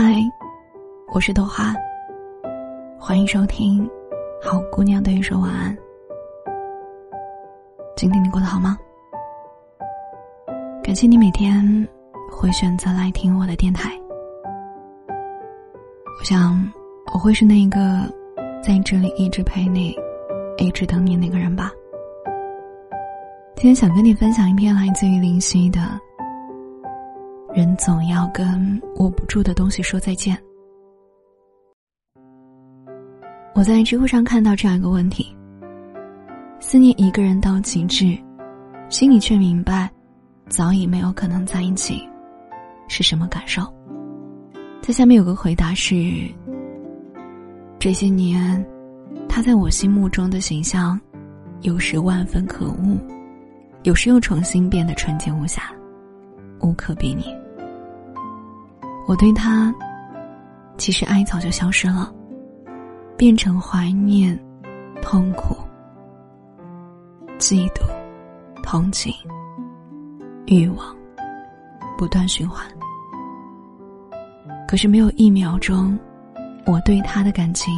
嗨，我是豆花，欢迎收听《好姑娘对你说晚安》。今天你过得好吗？感谢你每天会选择来听我的电台。我想我会是那一个在这里一直陪你、一直等你那个人吧。今天想跟你分享一篇来自于林夕的。人总要跟握不住的东西说再见。我在知乎上看到这样一个问题：思念一个人到极致，心里却明白，早已没有可能在一起，是什么感受？在下面有个回答是：这些年，他在我心目中的形象，有时万分可恶，有时又重新变得纯洁无瑕，无可比拟。我对他，其实爱早就消失了，变成怀念、痛苦、嫉妒、同情、欲望，不断循环。可是没有一秒钟，我对他的感情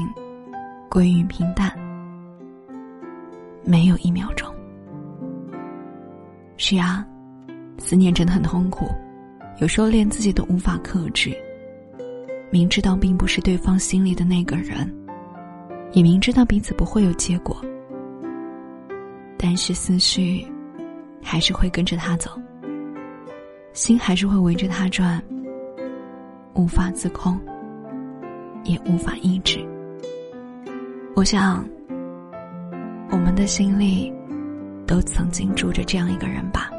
归于平淡，没有一秒钟。是啊，思念真的很痛苦。有时候连自己都无法克制，明知道并不是对方心里的那个人，也明知道彼此不会有结果，但是思绪还是会跟着他走，心还是会围着他转，无法自控，也无法抑制。我想，我们的心里都曾经住着这样一个人吧。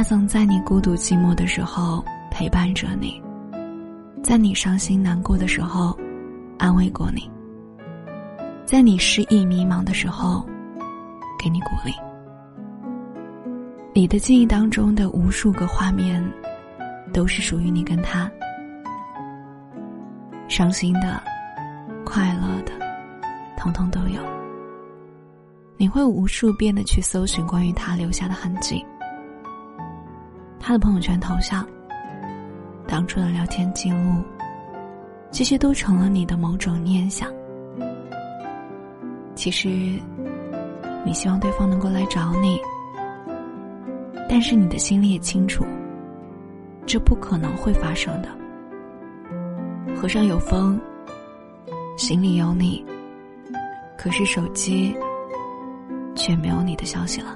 他曾在你孤独寂寞的时候陪伴着你，在你伤心难过的时候安慰过你，在你失意迷茫的时候给你鼓励。你的记忆当中的无数个画面，都是属于你跟他。伤心的、快乐的，通通都有。你会无数遍的去搜寻关于他留下的痕迹。他的朋友圈头像，当初的聊天记录，这些都成了你的某种念想。其实，你希望对方能够来找你，但是你的心里也清楚，这不可能会发生的。河上有风，心里有你，可是手机却没有你的消息了。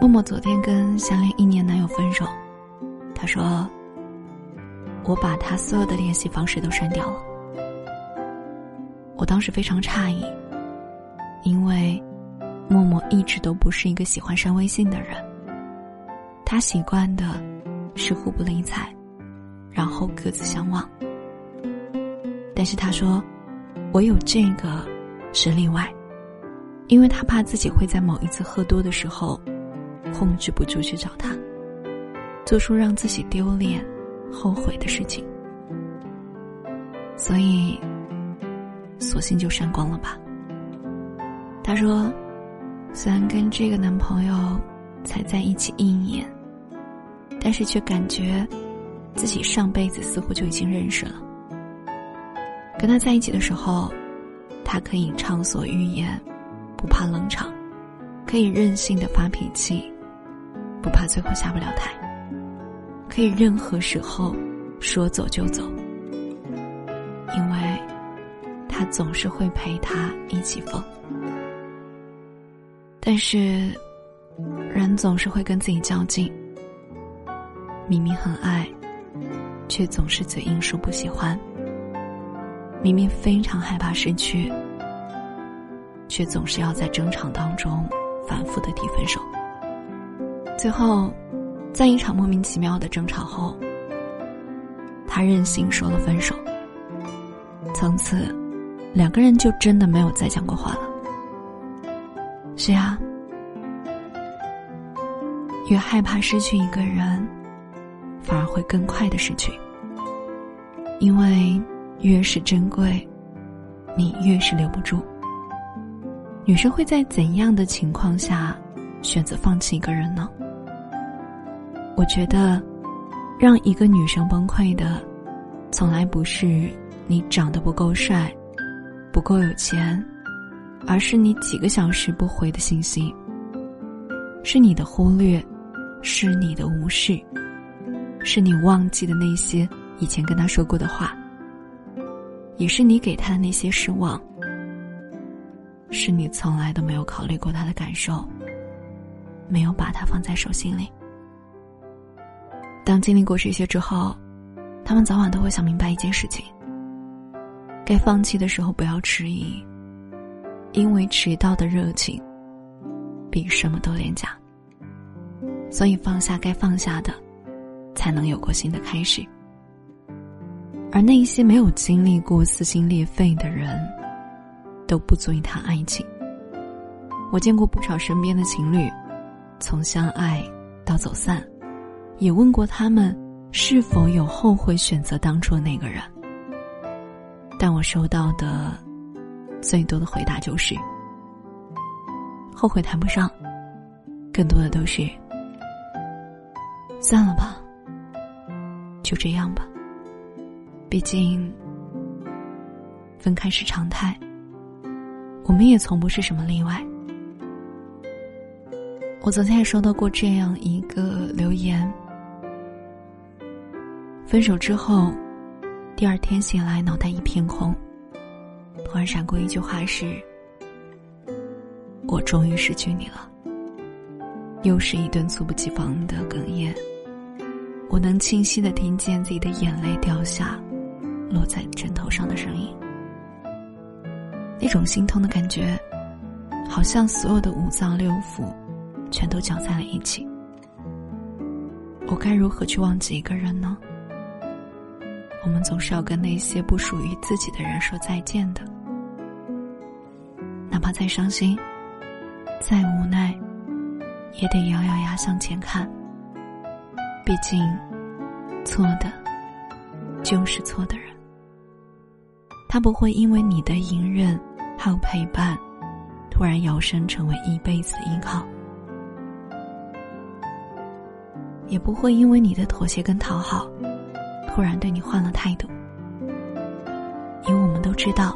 默默昨天跟相恋一年男友分手，他说：“我把他所有的联系方式都删掉了。”我当时非常诧异，因为默默一直都不是一个喜欢删微信的人。他习惯的是互不理睬，然后各自相忘。但是他说：“我有这个是例外，因为他怕自己会在某一次喝多的时候。”控制不住去找他，做出让自己丢脸、后悔的事情，所以，索性就删光了吧。他说，虽然跟这个男朋友才在一起一年，但是却感觉自己上辈子似乎就已经认识了。跟他在一起的时候，他可以畅所欲言，不怕冷场，可以任性的发脾气。不怕最后下不了台，可以任何时候说走就走，因为他总是会陪他一起疯。但是，人总是会跟自己较劲，明明很爱，却总是嘴硬说不喜欢；明明非常害怕失去，却总是要在争吵当中反复的提分手。最后，在一场莫名其妙的争吵后，他任性说了分手。从此，两个人就真的没有再讲过话了。是啊，越害怕失去一个人，反而会更快的失去，因为越是珍贵，你越是留不住。女生会在怎样的情况下选择放弃一个人呢？我觉得，让一个女生崩溃的，从来不是你长得不够帅，不够有钱，而是你几个小时不回的信息，是你的忽略，是你的无视，是你忘记的那些以前跟他说过的话，也是你给他的那些失望。是你从来都没有考虑过他的感受，没有把他放在手心里。当经历过这些之后，他们早晚都会想明白一件事情：该放弃的时候不要迟疑，因为迟到的热情比什么都廉价。所以放下该放下的，才能有过新的开始。而那一些没有经历过撕心裂肺的人。都不足以谈爱情。我见过不少身边的情侣，从相爱到走散，也问过他们是否有后悔选择当初的那个人。但我收到的最多的回答就是：后悔谈不上，更多的都是算了吧，就这样吧。毕竟分开是常态。我们也从不是什么例外。我昨天也收到过这样一个留言：分手之后，第二天醒来脑袋一片空，突然闪过一句话是：“我终于失去你了。”又是一顿猝不及防的哽咽，我能清晰的听见自己的眼泪掉下，落在枕头上的声音。那种心痛的感觉，好像所有的五脏六腑，全都搅在了一起。我该如何去忘记一个人呢？我们总是要跟那些不属于自己的人说再见的，哪怕再伤心，再无奈，也得咬咬牙向前看。毕竟，错的，就是错的人。他不会因为你的隐忍，还有陪伴，突然摇身成为一辈子的依靠；也不会因为你的妥协跟讨好，突然对你换了态度。因为我们都知道，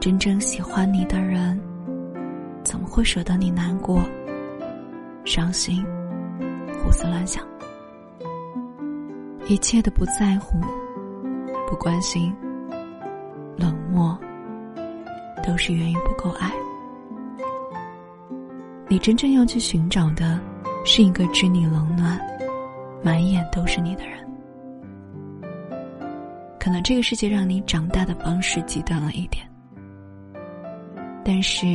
真正喜欢你的人，怎么会舍得你难过、伤心、胡思乱想？一切的不在乎、不关心。冷漠，都是源于不够爱。你真正要去寻找的，是一个知你冷暖、满眼都是你的人。可能这个世界让你长大的方式极端了一点，但是，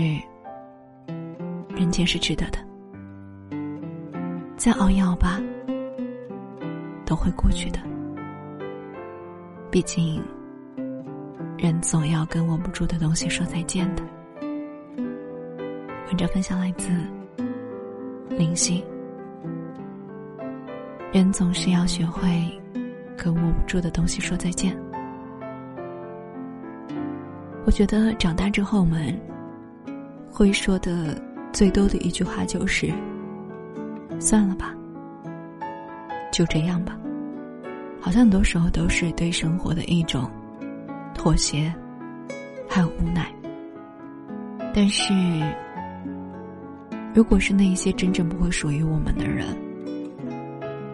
人间是值得的。再熬一熬吧，都会过去的。毕竟。人总要跟握不住的东西说再见的。文章分享来自林夕。人总是要学会跟握不住的东西说再见。我觉得长大之后，我们会说的最多的一句话就是：“算了吧，就这样吧。”好像很多时候都是对生活的一种。妥协，还有无奈。但是，如果是那些真正不会属于我们的人，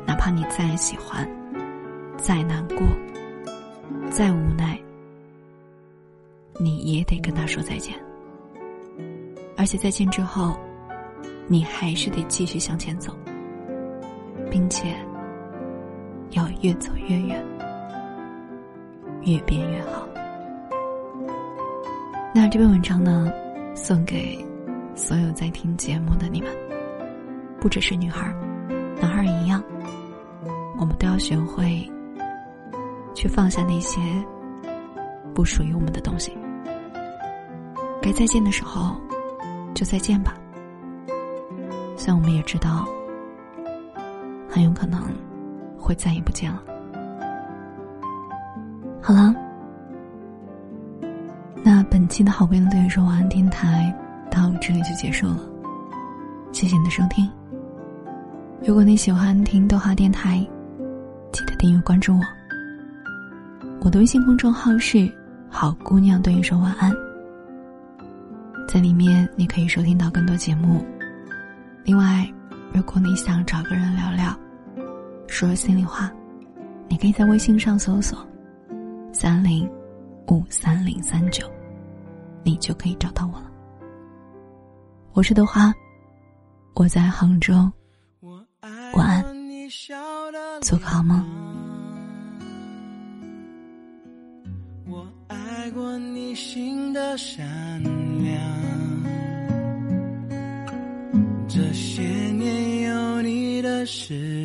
哪怕你再喜欢，再难过，再无奈，你也得跟他说再见。而且再见之后，你还是得继续向前走，并且要越走越远，越变越好。那这篇文章呢，送给所有在听节目的你们，不只是女孩男孩一样，我们都要学会去放下那些不属于我们的东西。该再见的时候，就再见吧。虽然我们也知道，很有可能会再也不见了。好了。那本期的好闺蜜对说晚安电台到这里就结束了，谢谢你的收听。如果你喜欢听豆花电台，记得订阅关注我。我的微信公众号是“好姑娘对你说晚安”，在里面你可以收听到更多节目。另外，如果你想找个人聊聊，说说心里话，你可以在微信上搜索“三零五三零三九”，你就可以找到我了。我是豆花，我在杭州，晚安，做个好梦。心的善良，这些年有你的时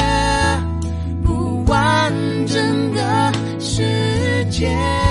世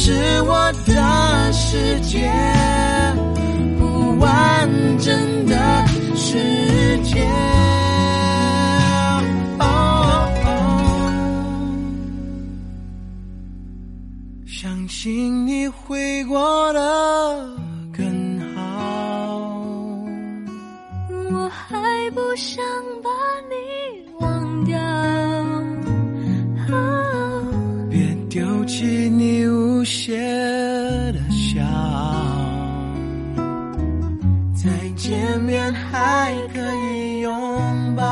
是我的世界，不完整的世界。哦哦相信你会过的还可以拥抱。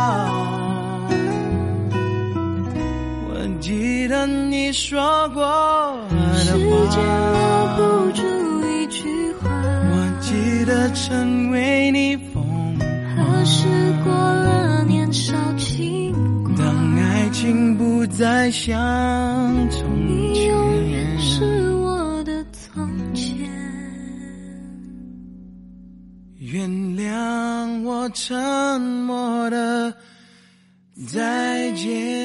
我记得你说过的时间留话，不住一句话。我记得曾为你疯狂。何时过了年少轻狂？当爱情不再相从再见。